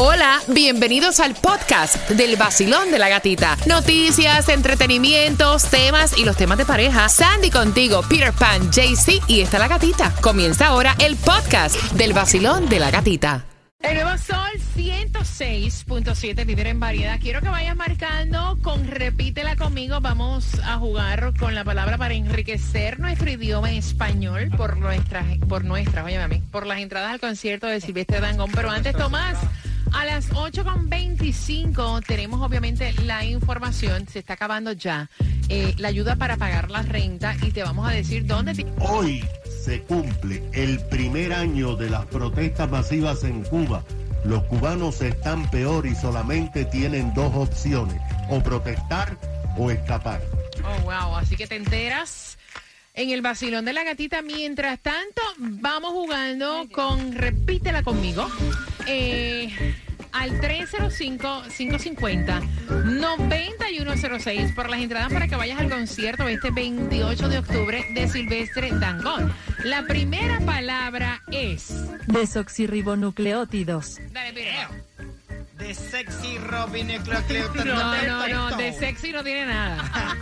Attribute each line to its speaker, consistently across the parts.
Speaker 1: Hola, bienvenidos al podcast del vacilón de la gatita. Noticias, entretenimientos, temas y los temas de pareja. Sandy contigo, Peter Pan, JC y está la gatita. Comienza ahora el podcast del vacilón de la gatita. El nuevo Sol 106.7, líder en variedad. Quiero que vayas marcando con repítela conmigo. Vamos a jugar con la palabra para enriquecer nuestro idioma en español por nuestras, por nuestras, oye mami, por las entradas al concierto de Silvestre Dangón. Pero antes, Tomás. A las 8.25 tenemos obviamente la información, se está acabando ya, eh, la ayuda para pagar la renta y te vamos a decir dónde...
Speaker 2: Hoy se cumple el primer año de las protestas masivas en Cuba. Los cubanos están peor y solamente tienen dos opciones, o protestar o escapar.
Speaker 1: Oh, wow, así que te enteras en el vacilón de la gatita. Mientras tanto, vamos jugando con, repítela conmigo, eh, al 305-550-9106 por las entradas para que vayas al concierto este 28 de octubre de Silvestre Dangón. La primera palabra es...
Speaker 3: Desoxirribonucleótidos.
Speaker 1: Dale, Pireo.
Speaker 4: De sexy robinecleótidos.
Speaker 1: No, no, no, de sexy no tiene nada.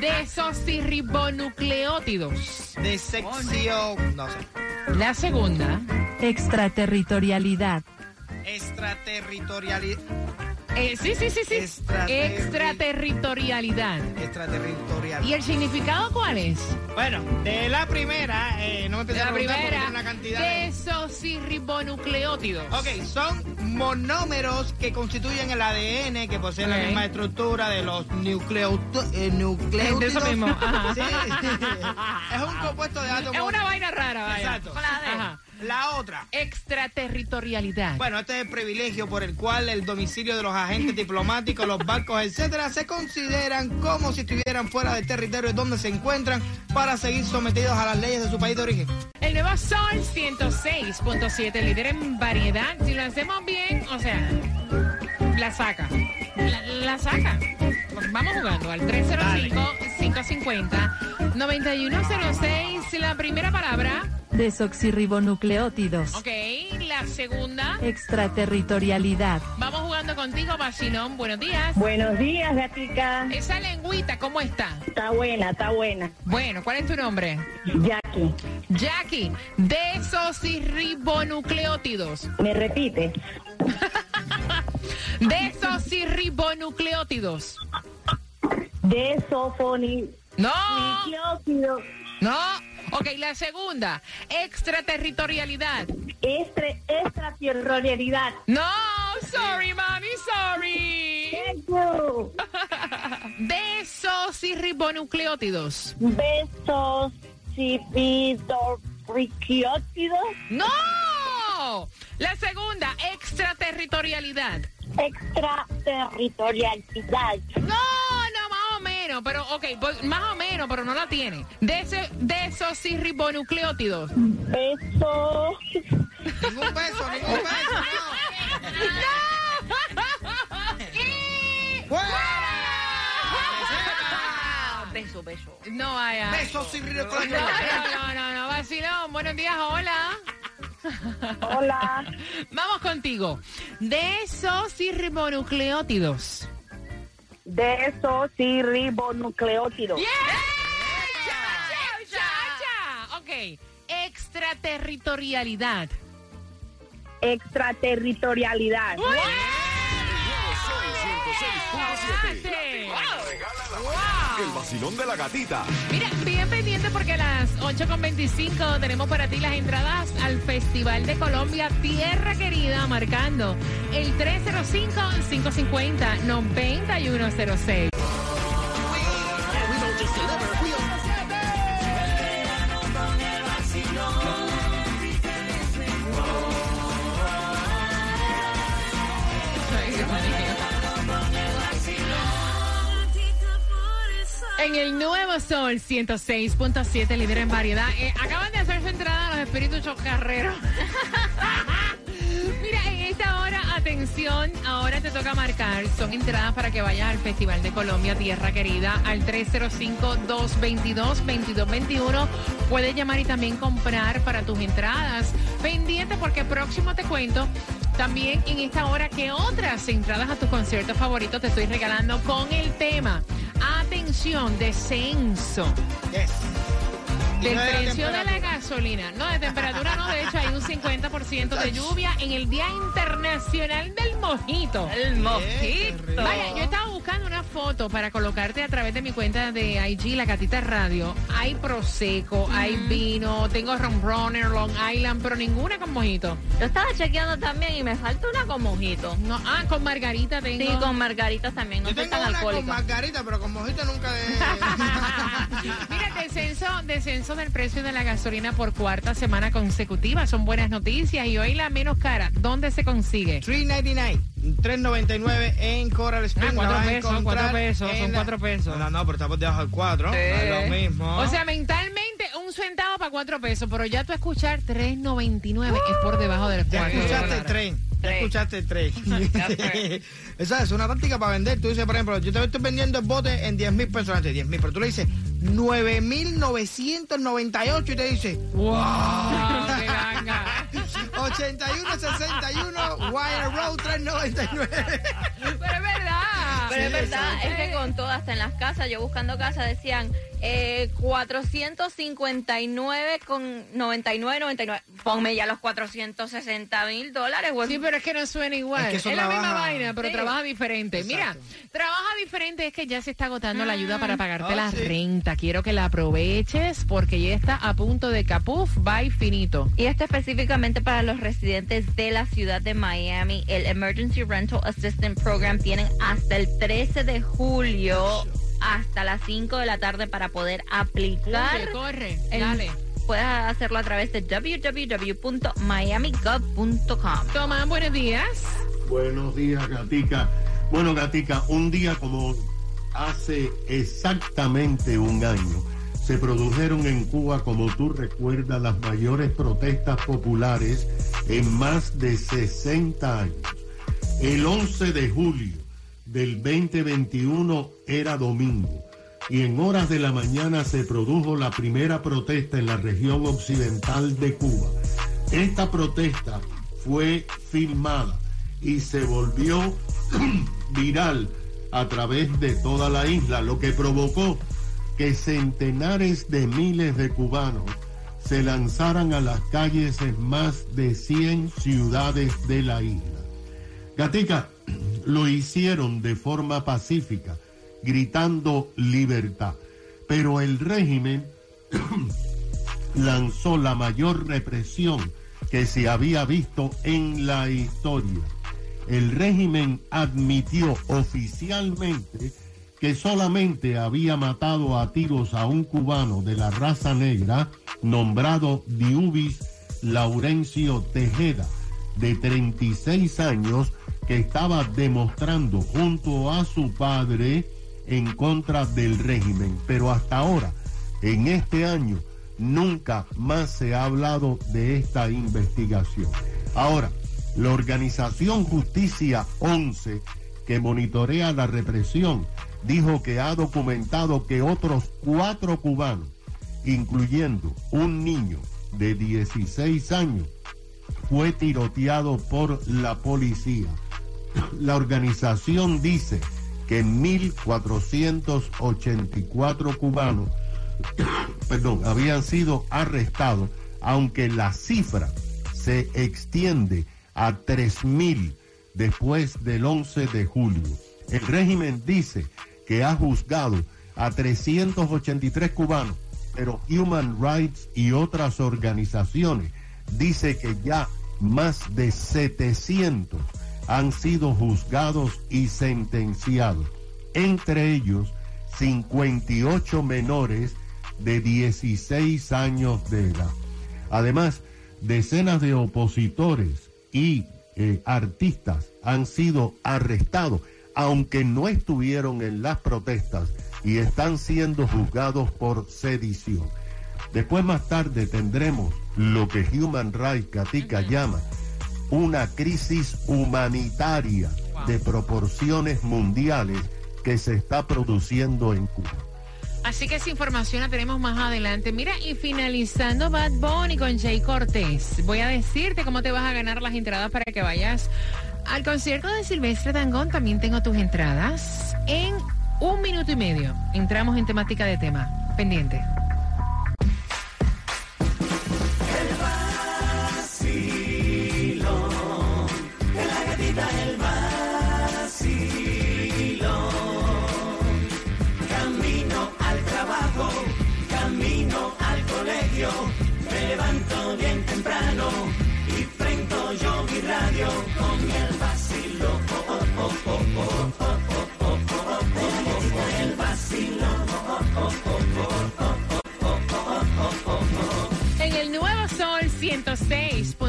Speaker 1: Desoxirribonucleótidos.
Speaker 4: De sexy o... No sé.
Speaker 1: La segunda...
Speaker 3: Extraterritorialidad.
Speaker 4: Extraterritorialidad.
Speaker 1: Eh, sí, sí, sí, sí.
Speaker 4: Extraterri-
Speaker 1: Extraterritorialidad.
Speaker 4: Extraterritorial.
Speaker 1: ¿Y el significado cuál es?
Speaker 4: Bueno, de la primera, eh, no me empecé
Speaker 1: De
Speaker 4: a
Speaker 1: la primera,
Speaker 4: una cantidad de...
Speaker 1: desoxirribonucleótidos.
Speaker 4: Ok, son monómeros que constituyen el ADN, que poseen la misma estructura de los nucleotu- eh, nucleótidos.
Speaker 1: De eso mismo, ajá.
Speaker 4: Sí. es un compuesto de átomos.
Speaker 1: Es una vaina rara, vaya.
Speaker 4: Exacto.
Speaker 1: Ajá.
Speaker 4: La otra.
Speaker 1: Extraterritorialidad.
Speaker 4: Bueno, este es el privilegio por el cual el domicilio de los agentes diplomáticos, los barcos, etcétera, se consideran como si estuvieran fuera del territorio donde se encuentran para seguir sometidos a las leyes de su país de origen.
Speaker 1: El nuevo Sol 106.7, líder en variedad. Si lo hacemos bien, o sea, la saca. La, la saca. Vamos jugando al 305-550-9106. La primera palabra.
Speaker 3: Desoxirribonucleótidos.
Speaker 1: Ok, la segunda.
Speaker 3: Extraterritorialidad.
Speaker 1: Vamos jugando contigo, Basilón. Buenos días.
Speaker 5: Buenos días, gatica.
Speaker 1: Esa lengüita, ¿cómo está?
Speaker 5: Está buena, está buena.
Speaker 1: Bueno, ¿cuál es tu nombre?
Speaker 5: Jackie,
Speaker 1: Jackie, desoxirribonucleótidos.
Speaker 5: me repite.
Speaker 1: Desoxirribonucleótidos.
Speaker 5: Desofoni.
Speaker 1: No,
Speaker 5: Nucleótido.
Speaker 1: no. Ok, la segunda, extraterritorialidad.
Speaker 5: Estre, extraterritorialidad.
Speaker 1: No, sorry, mami, sorry.
Speaker 5: Thank you.
Speaker 1: Desoxirribonucleótidos.
Speaker 5: Besos, cividorriquiótidos.
Speaker 1: No. La segunda, extraterritorialidad.
Speaker 5: Extraterritorialidad.
Speaker 1: No, menos, pero, ok, pues, más o menos, pero no la tiene. Dese- Desoxirribonucleótidos.
Speaker 5: Besos.
Speaker 4: Ningún beso, ningún beso, no.
Speaker 1: Beso, beso. No vaya.
Speaker 4: Beso sin
Speaker 1: No, no, no, no, no, vacilón. Buenos días, hola.
Speaker 5: Hola.
Speaker 1: Vamos contigo. Desoxirribonucleótidos.
Speaker 5: Desosirribonucleótidos.
Speaker 1: ¡Yeah! ¡Chacha, chacha! Ok. Extraterritorialidad.
Speaker 5: Extraterritorialidad.
Speaker 1: ¡Wow!
Speaker 6: El vacilón de la gatita.
Speaker 1: Mira, bien pendiente porque a las 8.25 tenemos para ti las entradas al Festival de Colombia Tierra Querida, marcando el 305-550-9106. En el nuevo Sol 106.7, líder en variedad. Eh, acaban de hacer su entrada a los espíritus chocarreros. Mira, en esta hora, atención, ahora te toca marcar. Son entradas para que vayas al Festival de Colombia, Tierra Querida, al 305-222-2221. Puedes llamar y también comprar para tus entradas. Pendiente porque próximo te cuento También en esta hora, ¿qué otras entradas a tus conciertos favoritos te estoy regalando con el tema? Atención, descenso. Del
Speaker 4: no de
Speaker 1: precio de la gasolina. No, de temperatura no, de hecho hay un 50% de lluvia en el Día Internacional del Mojito.
Speaker 7: El mojito.
Speaker 1: Vaya, yo estaba buscando una foto para colocarte a través de mi cuenta de IG, La Gatita Radio. Hay Prosecco, hay vino, tengo Rum Runner, Long Island, pero ninguna con mojito.
Speaker 7: Yo estaba chequeando también y me falta una con mojito.
Speaker 1: No, ah, con margarita tengo.
Speaker 7: Sí, con margaritas también, no
Speaker 4: Yo
Speaker 7: soy
Speaker 4: tengo
Speaker 7: tan
Speaker 4: una con margarita, pero con mojito nunca he...
Speaker 1: Mira, descenso, descenso del precio de la gasolina por cuarta semana consecutiva. Son buenas noticias. Y hoy la menos cara, ¿dónde se consigue?
Speaker 4: 3.99, 3.99 en Coral Springs.
Speaker 1: Ah, cuatro pesos, cuatro pesos, son
Speaker 4: la-
Speaker 1: cuatro pesos.
Speaker 4: No, no, pero estamos debajo del 4. No es lo mismo.
Speaker 1: O sea, mentalmente un centavo para cuatro pesos, pero ya tú escuchar 3.99 es por debajo del
Speaker 4: ya
Speaker 1: cuatro
Speaker 4: escuchaste
Speaker 1: dólares.
Speaker 4: tres. Ya escuchaste tres.
Speaker 7: Ya.
Speaker 4: Esa es una táctica para vender. Tú dices, por ejemplo, yo te estoy vendiendo el bote en 10 mil pesos antes, 10 mil, pero tú le dices 9.998 y te dice
Speaker 1: ¡Wow! ¡Qué ganga!
Speaker 4: 8161 Wire Road 399.
Speaker 1: Pero es verdad.
Speaker 7: Es que con todo, hasta en las casas, yo buscando casa decían eh, 459 con 99, 99. Ponme ya los 460 mil dólares. güey.
Speaker 1: Sí, pero es que no suena igual.
Speaker 4: Es que
Speaker 1: Es,
Speaker 4: eso
Speaker 1: la misma vaina, pero
Speaker 7: Sí.
Speaker 1: trabaja diferente. Mira, trabaja diferente es que ya se está agotando la ayuda para pagarte
Speaker 4: Oh,
Speaker 1: la
Speaker 4: sí.
Speaker 1: renta. Quiero que la aproveches porque ya está a punto de capuf, bye finito.
Speaker 7: Y esto específicamente para los residentes de la ciudad de Miami. El Emergency Rental Assistance Program tienen hasta el 13 de julio hasta las 5 de la tarde para poder aplicar.
Speaker 1: Corre, corre,
Speaker 7: El-
Speaker 1: dale.
Speaker 7: Puedes hacerlo a través de www.miamigov.com.
Speaker 1: Toma, buenos días.
Speaker 2: Buenos días, Gatica. Bueno, Gatica, un día como hace exactamente un año, se produjeron en Cuba, como tú recuerdas, las mayores protestas populares en más de 60 años. El 11 de julio del 2021 era domingo y en horas de la mañana se produjo la primera protesta en la región occidental de Cuba. Esta protesta fue filmada y se volvió viral a través de toda la isla, lo que provocó que centenares de miles de cubanos se lanzaran a las calles en más de 100 ciudades de la isla. Gatica, lo hicieron de forma pacífica, gritando libertad, pero el régimen lanzó la mayor represión que se había visto en la historia. El régimen admitió oficialmente que solamente había matado a tiros a un cubano de la raza negra nombrado Diubis Laurencio Tejeda, de 36 años, que estaba demostrando junto a su padre en contra del régimen. Pero hasta ahora, en este año, nunca más se ha hablado de esta investigación. Ahora, la organización Justicia 11, que monitorea la represión, dijo que ha documentado que otros cuatro cubanos, incluyendo un niño de 16 años, fue tiroteado por la policía. La organización dice que 1.484 cubanos perdón, habían sido arrestados, aunque la cifra se extiende a 3.000 después del 11 de julio. El régimen dice que ha juzgado a 383 cubanos, pero Human Rights y otras organizaciones dice que ya más de 700 han sido juzgados y sentenciados, entre ellos 58 menores de 16 años de edad. Además, decenas de opositores y eh, artistas han sido arrestados, aunque no estuvieron en las protestas y están siendo juzgados por sedición. Después más tarde tendremos lo que Human Rights Gatica llama una crisis humanitaria de proporciones mundiales que se está produciendo en Cuba.
Speaker 1: Así que esa información la tenemos más adelante. Mira, y finalizando Bad Bunny con Jay Cortés, voy a decirte cómo te vas a ganar las entradas para que vayas al concierto de Silvestre Dangón. También tengo tus entradas en un minuto y medio. Entramos en temática de tema. Pendiente.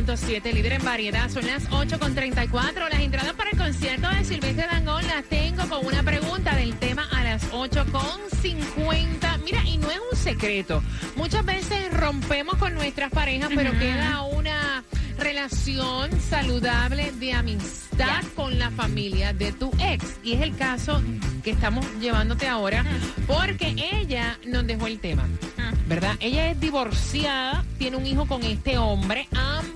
Speaker 1: 106.7, líder en variedad, son las 8.34. Las entradas para el concierto de Silvestre Dangón las tengo con una pregunta del tema a las 8.50. Mira, y no es un secreto. Muchas veces rompemos con nuestras parejas, pero queda una relación saludable de amistad con la familia de tu ex. Y es el caso que estamos llevándote ahora, porque ella nos dejó el tema. ¿verdad? Ella es divorciada, tiene un hijo con este hombre,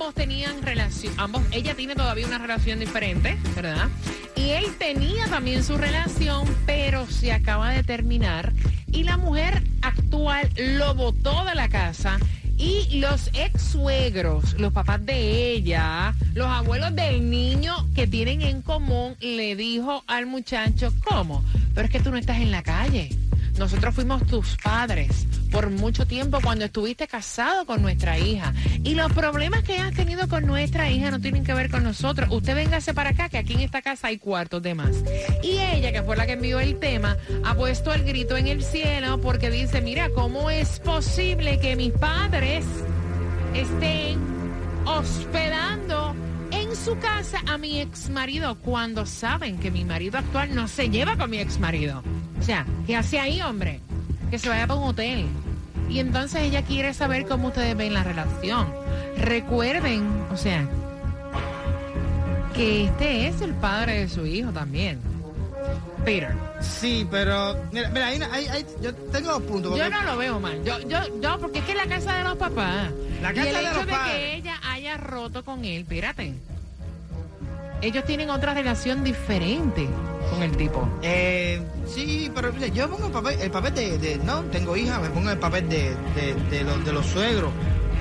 Speaker 1: ambos tenían relación, ambos, ella tiene todavía una relación diferente, ¿verdad? Y él tenía también su relación, pero se acaba de terminar y la mujer actual lo botó de la casa. Y los ex suegros, los papás de ella, los abuelos del niño que tienen en común, le dijo al muchacho, ¿cómo? Pero es que tú no estás en la calle. Nosotros fuimos tus padres por mucho tiempo cuando estuviste casado con nuestra hija. Y los problemas que has tenido con nuestra hija no tienen que ver con nosotros. Usted véngase para acá, que aquí en esta casa hay cuartos de más. Y ella, que fue la que envió el tema, ha puesto el grito en el cielo porque dice, mira, ¿cómo es posible que mis padres estén hospedando en su casa a mi ex marido cuando saben que mi marido actual no se lleva con mi ex marido? O sea, ¿qué hace ahí, hombre? Que se vaya para un hotel. Y entonces ella quiere saber cómo ustedes ven la relación. Recuerden, o sea, que este es el padre de su hijo también. Peter.
Speaker 4: Sí, pero mira, mira ahí, ahí- ahí- yo tengo dos puntos. porque-
Speaker 1: Yo no lo veo mal. Yo, yo, yo, porque es que es la casa de los papás.
Speaker 4: La
Speaker 1: y
Speaker 4: casa
Speaker 1: el
Speaker 4: de
Speaker 1: hecho
Speaker 4: los
Speaker 1: de
Speaker 4: padres.
Speaker 1: que ella haya roto con él, espérate. Ellos tienen otra relación diferente con el tipo.
Speaker 4: Eh, sí, pero mira, yo pongo el papel, el papel de, de- no, tengo hija, me pongo el papel de, de, de los, de los suegros.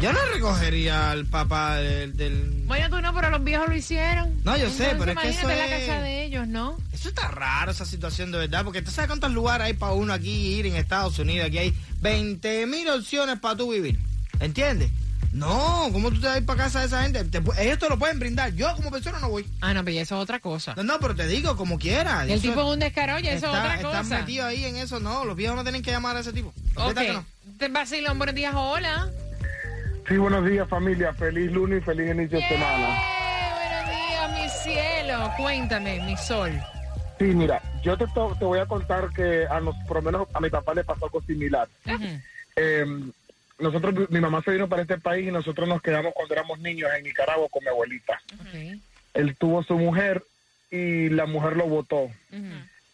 Speaker 4: Yo no recogería al papá del, del-
Speaker 1: Bueno, tú no, pero los viejos lo hicieron.
Speaker 4: No, yo sé, pero es que eso
Speaker 1: imagínate la
Speaker 4: es-
Speaker 1: casa de ellos, ¿no?
Speaker 4: Eso está raro, esa situación de verdad, porque tú sabes cuántos lugares hay para uno aquí ir en Estados Unidos. Aquí hay 20 mil opciones para tú vivir. ¿Entiendes? No, ¿cómo tú te vas a ir para casa de esa gente? Te ellos te lo pueden brindar. Yo como persona no voy.
Speaker 1: Ah, no, pero eso es otra cosa.
Speaker 4: No, no, pero te digo, como quiera.
Speaker 1: El
Speaker 4: Eso-
Speaker 1: tipo es un descaro, oye, eso es otra
Speaker 4: Están
Speaker 1: cosa.
Speaker 4: metidos ahí en eso, no. Los viejos no tienen que llamar a ese tipo.
Speaker 1: Ok. Buenos días, hola.
Speaker 8: Sí, buenos días familia, feliz lunes y feliz inicio de semana.
Speaker 1: ¡Eh! Buenos días, mi cielo. Cuéntame, mi sol.
Speaker 8: Sí, mira, yo te, te voy a contar que a nos, por lo menos a mi papá le pasó algo similar.
Speaker 1: Ujú.
Speaker 8: Eh, nosotros, mi mamá se vino para este país y nosotros nos quedamos cuando éramos niños en Nicaragua con mi abuelita. Él tuvo su mujer y la mujer lo votó.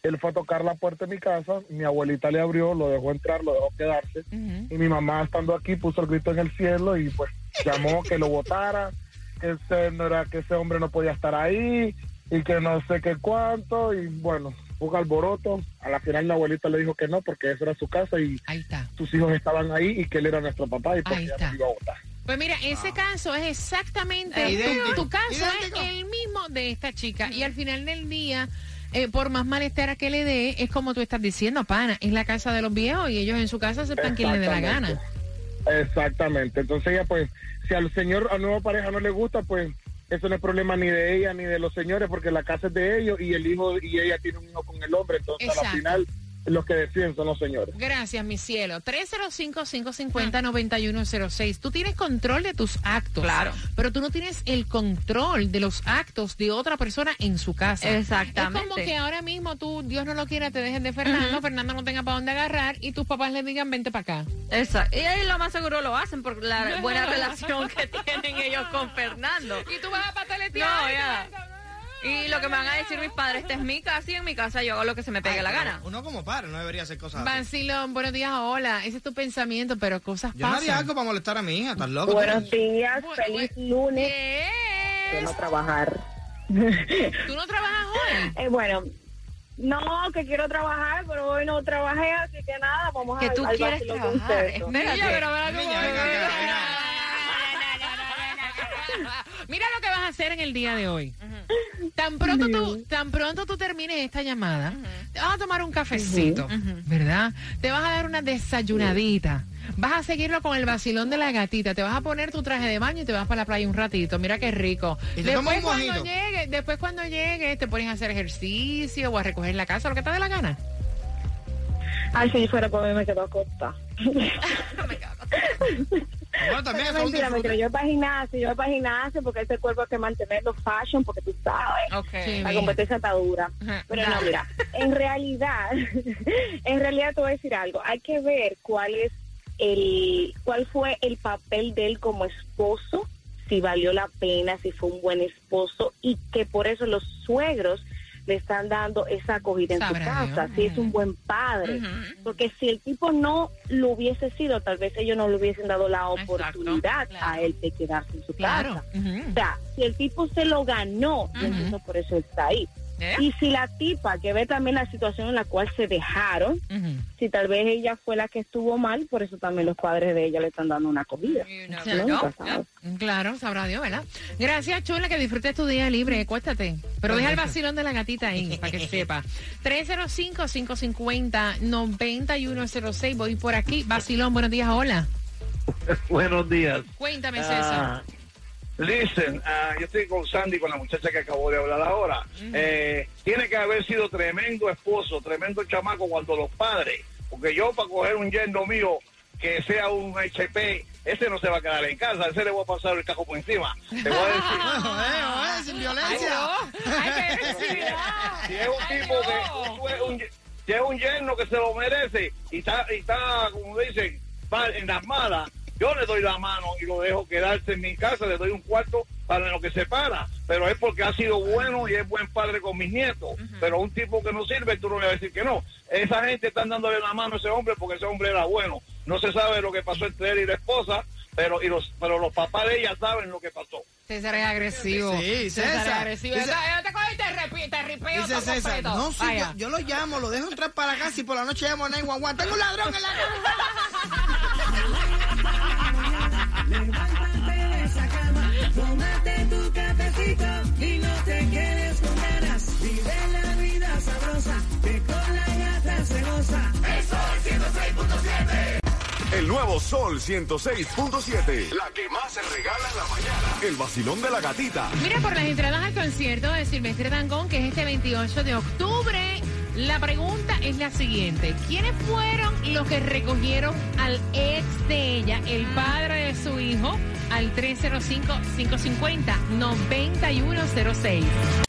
Speaker 8: Él fue a tocar la puerta de mi casa, mi abuelita le abrió, lo dejó entrar, lo dejó quedarse. Y mi mamá estando aquí puso el grito en el cielo y pues llamó que lo votara, que ese no era que ese hombre no podía estar ahí y que no sé qué cuánto y bueno, un alboroto. A la final la abuelita le dijo que no porque esa era su casa y
Speaker 1: Ahí está.
Speaker 8: sus hijos estaban ahí y que él era nuestro papá y pues ella nos iba a votar.
Speaker 1: Pues mira, ese caso es exactamente tu, tu caso
Speaker 4: Idéntico.
Speaker 1: es el mismo de esta chica y al final del día eh, por más malestar que le dé es como tú estás diciendo, pana, es la casa de los viejos y ellos en su casa sepan quien le dé la gana.
Speaker 8: Exactamente. Exactamente. Entonces ella pues, si al señor, a nueva pareja no le gusta, pues eso no es problema ni de ella ni de los señores porque la casa es de ellos y el hijo y ella tiene un hijo con el hombre. Entonces a
Speaker 1: Exacto.
Speaker 8: la final los que deciden son los señores.
Speaker 1: Gracias, mi cielo. 305-550-9106. Tú tienes control de tus actos.
Speaker 7: Claro.
Speaker 1: Pero tú no tienes el control de los actos de otra persona en su casa.
Speaker 7: Exactamente.
Speaker 1: Es como que ahora mismo tú, Dios no lo quiera, te dejes de Fernando, Fernando no tenga para dónde agarrar y tus papás le digan, vente para acá.
Speaker 7: Exacto. Y ahí lo más seguro lo hacen por la buena relación que tienen ellos con Fernando.
Speaker 1: Y tú vas a pataletear.
Speaker 7: No, ya. Y lo que me van a decir mis padres, esta es mi casa y en mi casa yo hago lo que se me pegue
Speaker 4: Ay,
Speaker 7: la gana.
Speaker 4: Uno como padre no debería hacer cosas así.
Speaker 1: Vacilón, buenos días, hola. Ese es tu pensamiento, pero cosas
Speaker 4: Yo no haría algo para molestar a mi hija, ¿estás loco?
Speaker 5: Buenos días,
Speaker 1: Bu-
Speaker 5: feliz lunes.
Speaker 1: Yes.
Speaker 5: De no trabajar.
Speaker 1: ¿Tú no trabajas hoy?
Speaker 5: Eh, bueno, no, que quiero trabajar, pero hoy no trabajé, así que nada, vamos
Speaker 7: Que
Speaker 5: a
Speaker 7: tú
Speaker 5: al
Speaker 7: quieres
Speaker 5: vacilón con
Speaker 7: trabajar.
Speaker 5: ustedes.
Speaker 7: Espérate.
Speaker 1: Niña, pero
Speaker 4: venga acá,
Speaker 1: Mira lo que vas a hacer en el día de hoy. Tan pronto tú, tan pronto tú termines esta llamada, te vas a tomar un cafecito, ¿verdad? Te vas a dar una desayunadita. Vas a seguirlo con el vacilón de la gatita. Te vas a poner tu traje de baño y te vas para la playa un ratito. Mira qué rico. Después cuando llegue, después cuando llegue, te pones a hacer ejercicio o a recoger la casa, lo que te dé la gana.
Speaker 5: Ay, si fuera por mí me quedo corta.
Speaker 4: Bueno, también
Speaker 5: mentira,
Speaker 4: disfrute.
Speaker 5: mentira. Yo voy para gimnasio, yo voy para gimnasio porque ese cuerpo hay que mantenerlo fashion, porque tú sabes.
Speaker 7: Ok.
Speaker 1: Sí.
Speaker 5: La competencia está dura.
Speaker 1: Ajá,
Speaker 5: Pero no, mira, en realidad, en realidad te voy a decir algo. Hay que ver cuál es el, cuál fue el papel de él como esposo, si valió la pena, si fue un buen esposo y que por eso los suegros le están dando esa acogida en
Speaker 1: Sabrá
Speaker 5: su casa,
Speaker 1: Dios.
Speaker 5: si es un buen padre. Porque si el tipo no lo hubiese sido, tal vez ellos no le hubiesen dado la
Speaker 1: Exacto,
Speaker 5: oportunidad
Speaker 1: claro.
Speaker 5: a él de quedarse en su
Speaker 1: Claro.
Speaker 5: casa. O sea, si el tipo se lo ganó, entonces por eso está ahí.
Speaker 7: ¿Eh?
Speaker 5: Y si la tipa, que ve también la situación en la cual se dejaron, si tal vez ella fue la que estuvo mal, por eso también los padres de ella le están dando una nunca sabe.
Speaker 1: Claro, sabrá Dios, ¿verdad? Gracias, chula, que disfrutes tu día libre. Cuéstate. Pero deja el vacilón de la gatita ahí, para que sepa. 305-550-9106. Voy por aquí. Vacilón, buenos días, hola.
Speaker 8: Buenos días.
Speaker 1: Cuéntame, César.
Speaker 8: Ah, listen, ah, yo estoy con Sandy, con la muchacha que acabó de hablar ahora. Eh, tiene que haber sido tremendo esposo, tremendo chamaco cuando los padres, porque yo para coger un yerno mío que sea un HP, ese no se va a quedar en casa, ese le voy a pasar el cajo por encima. Te voy a decir.
Speaker 4: Sin violencia.
Speaker 1: Ay,
Speaker 8: si es un tipo que un, si es un yerno que se lo merece y está, y está como dicen, en las malas, yo le doy la mano y lo dejo quedarse en mi casa, le doy un cuarto para lo que se para, pero es porque ha sido bueno y es buen padre con mis nietos, pero un tipo que no sirve, tú no le vas a decir que no. Esa gente están dándole la mano a ese hombre porque ese hombre era bueno. No se sabe lo que pasó entre él y la esposa, pero, y los, pero los papás de ella saben lo que pasó.
Speaker 1: César es agresivo.
Speaker 4: Sí,
Speaker 1: César es
Speaker 4: César.
Speaker 1: agresivo.
Speaker 4: Dice-
Speaker 1: Yo te cojo y te, repi- te ripeo
Speaker 4: Dice
Speaker 1: todo
Speaker 4: César, no, sí,
Speaker 1: Vaya.
Speaker 4: yo, yo lo llamo, lo dejo entrar para acá, si por la noche llamo a 911, tengo un ladrón en la casa.
Speaker 9: Levántate de esa cama, tómate tu cafecito y no te quedes con ganas. Vive la vida sabrosa, que con la gata se goza.
Speaker 6: El nuevo Sol 106.7. La que más se regala en la mañana. El vacilón de la gatita.
Speaker 1: Mira, por las entradas al concierto de Silvestre Dangón, que es este 28 de octubre, la pregunta es la siguiente. ¿Quiénes fueron los que recogieron al ex de ella, el padre de su hijo, al 305-550-9106?